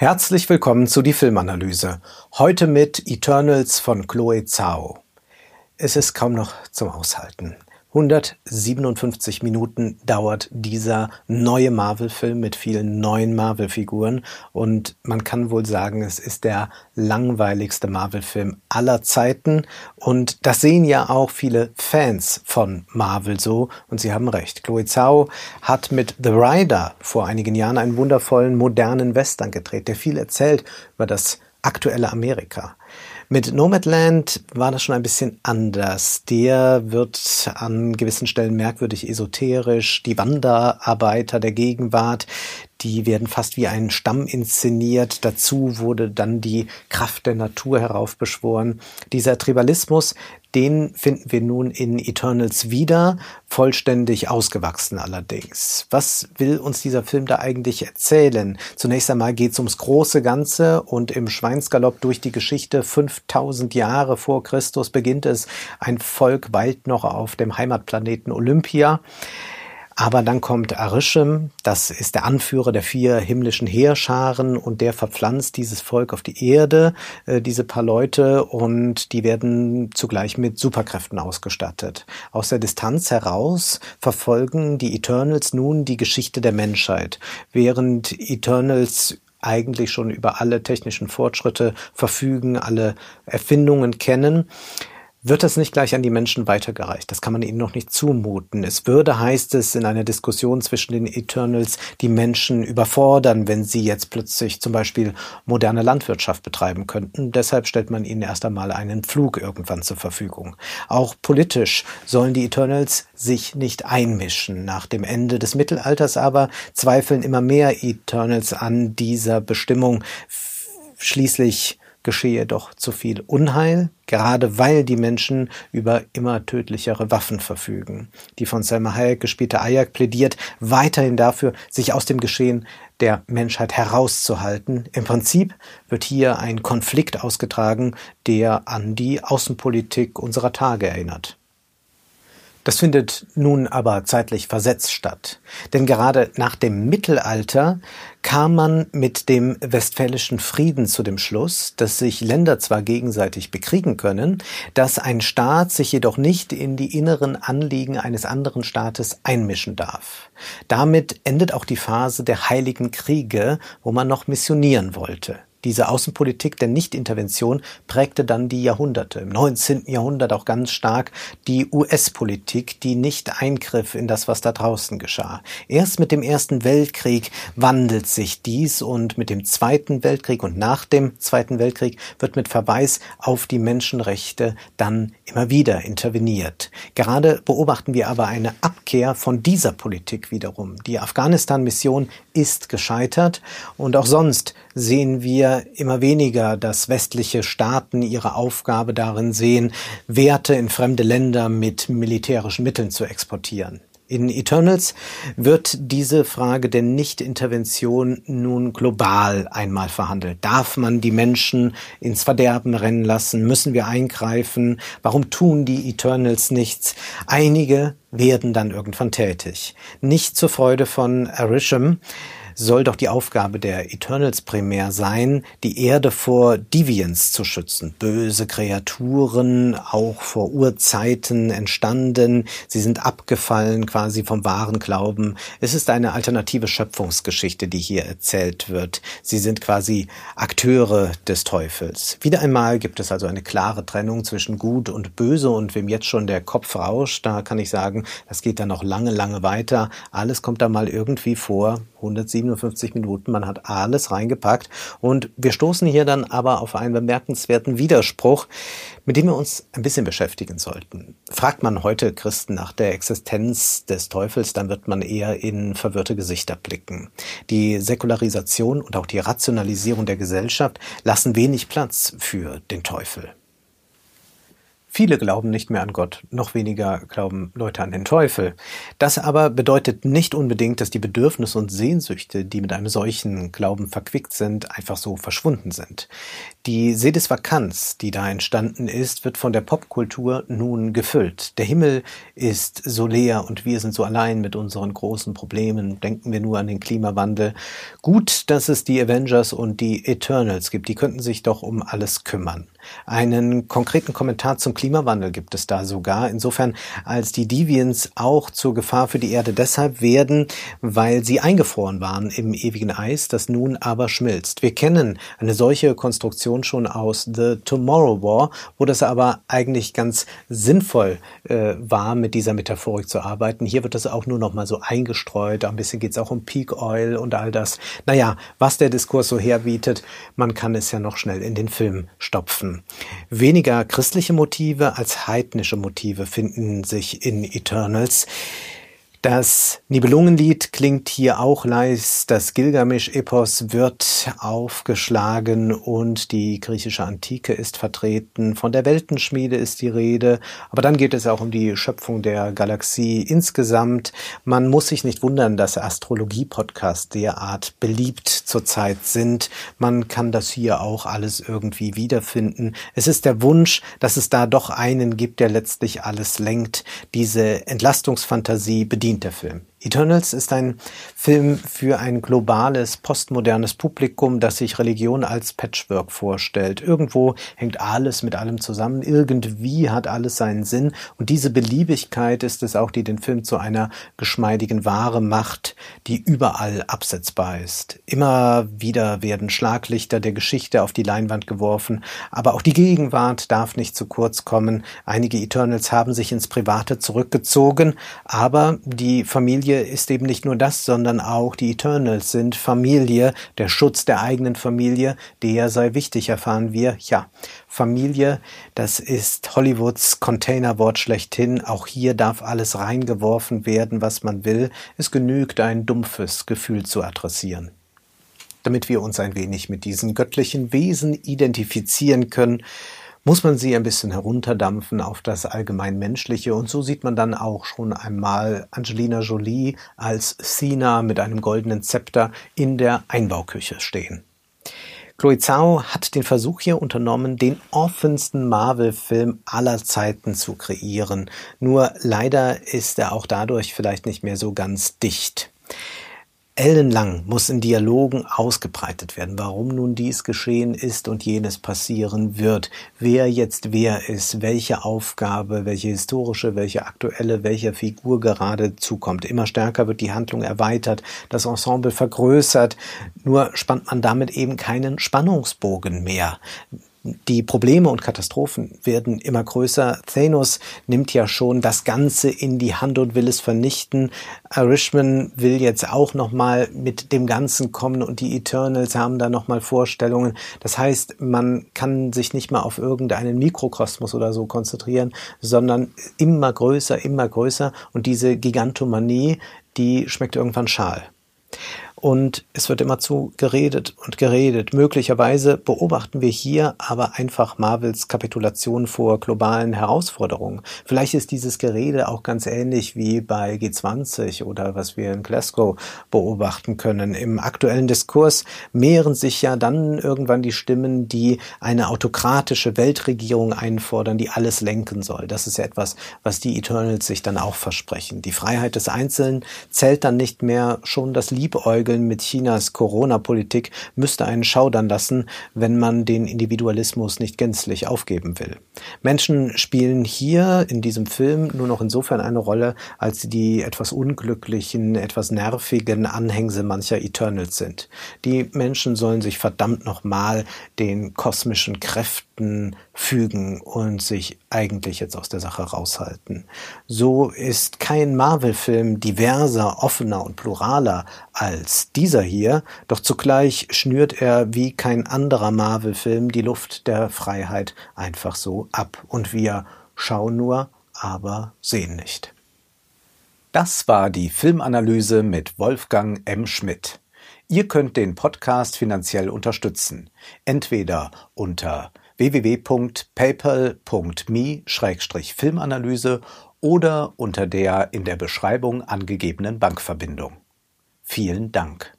Herzlich willkommen zu die Filmanalyse. Heute mit Eternals von Chloe Zhao. Es ist kaum noch zum Aushalten. 157 Minuten dauert dieser neue Marvel-Film mit vielen neuen Marvel-Figuren und man kann wohl sagen, es ist der langweiligste Marvel-Film aller Zeiten und das sehen ja auch viele Fans von Marvel so und sie haben recht. Chloe Zhao hat mit The Rider vor einigen Jahren einen wundervollen modernen Western gedreht, der viel erzählt über das aktuelle Amerika. Mit Nomadland war das schon ein bisschen anders. Der wird an gewissen Stellen merkwürdig esoterisch. Die Wanderarbeiter der Gegenwart, die werden fast wie ein Stamm inszeniert. Dazu wurde dann die Kraft der Natur heraufbeschworen. Dieser Tribalismus, den finden wir nun in Eternals wieder, vollständig ausgewachsen allerdings. Was will uns dieser Film da eigentlich erzählen? Zunächst einmal geht es ums große Ganze und im Schweinsgalopp durch die Geschichte 5000 Jahre vor Christus beginnt es. Ein Volk weilt noch auf dem Heimatplaneten Olympia. Aber dann kommt Arishem, das ist der Anführer der vier himmlischen Heerscharen und der verpflanzt dieses Volk auf die Erde, äh, diese paar Leute, und die werden zugleich mit Superkräften ausgestattet. Aus der Distanz heraus verfolgen die Eternals nun die Geschichte der Menschheit, während Eternals eigentlich schon über alle technischen Fortschritte verfügen, alle Erfindungen kennen, wird das nicht gleich an die Menschen weitergereicht. Das kann man ihnen noch nicht zumuten. Es würde, heißt es, in einer Diskussion zwischen den Eternals die Menschen überfordern, wenn sie jetzt plötzlich zum Beispiel moderne Landwirtschaft betreiben könnten. Deshalb stellt man ihnen erst einmal einen Flug irgendwann zur Verfügung. Auch politisch sollen die Eternals sich nicht einmischen. Nach dem Ende des Mittelalters aber zweifeln immer mehr Eternals an dieser Bestimmung. Schließlich geschehe doch zu viel Unheil, gerade weil die Menschen über immer tödlichere Waffen verfügen. Die von Selma Hayek gespielte Ayak plädiert weiterhin dafür, sich aus dem Geschehen der Menschheit herauszuhalten. Im Prinzip wird hier ein Konflikt ausgetragen, der an die Außenpolitik unserer Tage erinnert. Das findet nun aber zeitlich versetzt statt. Denn gerade nach dem Mittelalter kam man mit dem Westfälischen Frieden zu dem Schluss, dass sich Länder zwar gegenseitig bekriegen können, dass ein Staat sich jedoch nicht in die inneren Anliegen eines anderen Staates einmischen darf. Damit endet auch die Phase der Heiligen Kriege, wo man noch missionieren wollte. Diese Außenpolitik der Nichtintervention prägte dann die Jahrhunderte. Im 19. Jahrhundert auch ganz stark die US-Politik, die nicht eingriff in das, was da draußen geschah. Erst mit dem Ersten Weltkrieg wandelt sich dies und mit dem Zweiten Weltkrieg und nach dem Zweiten Weltkrieg wird mit Verweis auf die Menschenrechte dann immer wieder interveniert. Gerade beobachten wir aber eine Abkehr von dieser Politik wiederum. Die Afghanistan-Mission ist gescheitert und auch sonst sehen wir immer weniger, dass westliche Staaten ihre Aufgabe darin sehen, Werte in fremde Länder mit militärischen Mitteln zu exportieren. In Eternals wird diese Frage der Nichtintervention nun global einmal verhandelt. Darf man die Menschen ins Verderben rennen lassen? Müssen wir eingreifen? Warum tun die Eternals nichts? Einige werden dann irgendwann tätig. Nicht zur Freude von Arishem, soll doch die Aufgabe der Eternals primär sein, die Erde vor Deviants zu schützen. Böse Kreaturen, auch vor Urzeiten entstanden. Sie sind abgefallen quasi vom wahren Glauben. Es ist eine alternative Schöpfungsgeschichte, die hier erzählt wird. Sie sind quasi Akteure des Teufels. Wieder einmal gibt es also eine klare Trennung zwischen Gut und Böse und wem jetzt schon der Kopf rauscht, da kann ich sagen, das geht dann noch lange, lange weiter. Alles kommt da mal irgendwie vor. 157 Minuten. Man hat alles reingepackt und wir stoßen hier dann aber auf einen bemerkenswerten Widerspruch, mit dem wir uns ein bisschen beschäftigen sollten. Fragt man heute Christen nach der Existenz des Teufels, dann wird man eher in verwirrte Gesichter blicken. Die Säkularisation und auch die Rationalisierung der Gesellschaft lassen wenig Platz für den Teufel. Viele glauben nicht mehr an Gott, noch weniger glauben Leute an den Teufel. Das aber bedeutet nicht unbedingt, dass die Bedürfnisse und Sehnsüchte, die mit einem solchen Glauben verquickt sind, einfach so verschwunden sind. Die Sedisvakanz, die da entstanden ist, wird von der Popkultur nun gefüllt. Der Himmel ist so leer und wir sind so allein mit unseren großen Problemen. Denken wir nur an den Klimawandel. Gut, dass es die Avengers und die Eternals gibt. Die könnten sich doch um alles kümmern. Einen konkreten Kommentar zum Klimawandel gibt es da sogar, insofern als die Deviants auch zur Gefahr für die Erde deshalb werden, weil sie eingefroren waren im ewigen Eis, das nun aber schmilzt. Wir kennen eine solche Konstruktion schon aus The Tomorrow War, wo das aber eigentlich ganz sinnvoll äh, war, mit dieser Metaphorik zu arbeiten. Hier wird das auch nur noch mal so eingestreut. Ein bisschen geht es auch um Peak Oil und all das. Naja, was der Diskurs so herbietet, man kann es ja noch schnell in den Film stopfen haben. Weniger christliche Motive als heidnische Motive finden sich in Eternals. Das Nibelungenlied klingt hier auch leis, das Gilgamesch-Epos wird aufgeschlagen und die griechische Antike ist vertreten. Von der Weltenschmiede ist die Rede, aber dann geht es auch um die Schöpfung der Galaxie insgesamt. Man muss sich nicht wundern, dass Astrologie-Podcasts derart beliebt zurzeit sind. Man kann das hier auch alles irgendwie wiederfinden. Es ist der Wunsch, dass es da doch einen gibt, der letztlich alles lenkt, diese Entlastungsfantasie bedient bedient der Film. Eternals ist ein Film für ein globales, postmodernes Publikum, das sich Religion als Patchwork vorstellt. Irgendwo hängt alles mit allem zusammen, irgendwie hat alles seinen Sinn und diese Beliebigkeit ist es auch, die den Film zu einer geschmeidigen Ware macht, die überall absetzbar ist. Immer wieder werden Schlaglichter der Geschichte auf die Leinwand geworfen, aber auch die Gegenwart darf nicht zu kurz kommen. Einige Eternals haben sich ins Private zurückgezogen, aber die Familie Familie ist eben nicht nur das, sondern auch die Eternals sind Familie, der Schutz der eigenen Familie, der sei wichtig, erfahren wir. Ja, Familie, das ist Hollywoods Containerwort schlechthin. Auch hier darf alles reingeworfen werden, was man will. Es genügt, ein dumpfes Gefühl zu adressieren damit wir uns ein wenig mit diesen göttlichen Wesen identifizieren können, muss man sie ein bisschen herunterdampfen auf das allgemein Menschliche. Und so sieht man dann auch schon einmal Angelina Jolie als Sina mit einem goldenen Zepter in der Einbauküche stehen. Chloe Zhao hat den Versuch hier unternommen, den offensten Marvel-Film aller Zeiten zu kreieren. Nur leider ist er auch dadurch vielleicht nicht mehr so ganz dicht. Ellenlang muss in Dialogen ausgebreitet werden, warum nun dies geschehen ist und jenes passieren wird, wer jetzt wer ist, welche Aufgabe, welche historische, welche aktuelle, welcher Figur gerade zukommt. Immer stärker wird die Handlung erweitert, das Ensemble vergrößert, nur spannt man damit eben keinen Spannungsbogen mehr die Probleme und Katastrophen werden immer größer. Thanos nimmt ja schon das Ganze in die Hand und will es vernichten. Irishman will jetzt auch nochmal mit dem Ganzen kommen und die Eternals haben da nochmal Vorstellungen. Das heißt, man kann sich nicht mal auf irgendeinen Mikrokosmos oder so konzentrieren, sondern immer größer, immer größer und diese Gigantomanie, die schmeckt irgendwann schal. Und es wird immer zu geredet und geredet. Möglicherweise beobachten wir hier aber einfach Marvels Kapitulation vor globalen Herausforderungen. Vielleicht ist dieses Gerede auch ganz ähnlich wie bei G20 oder was wir in Glasgow beobachten können. Im aktuellen Diskurs mehren sich ja dann irgendwann die Stimmen, die eine autokratische Weltregierung einfordern, die alles lenken soll. Das ist ja etwas, was die Eternals sich dann auch versprechen. Die Freiheit des Einzelnen zählt dann nicht mehr schon das Liebäugeln Liebäugeln mit Chinas Corona-Politik müsste einen schaudern lassen, wenn man den Individualismus nicht gänzlich aufgeben will. Menschen spielen hier in diesem Film nur noch insofern eine Rolle, als sie die etwas unglücklichen, etwas nervigen Anhängsel mancher Eternals sind. Die Menschen sollen sich verdammt nochmal den kosmischen Kräften fügen und sich eigentlich jetzt aus der Sache raushalten. So ist kein Marvel-Film diverser, offener und pluraler dieser hier, doch zugleich schnürt er wie kein anderer Marvel-Film die Luft der Freiheit einfach so ab und wir schauen nur, aber sehen nicht. Das war die Filmanalyse mit Wolfgang M. Schmidt. Ihr könnt den Podcast finanziell unterstützen, entweder unter www.paypal.me-filmanalyse oder unter der in der Beschreibung angegebenen Bankverbindung. Vielen Dank.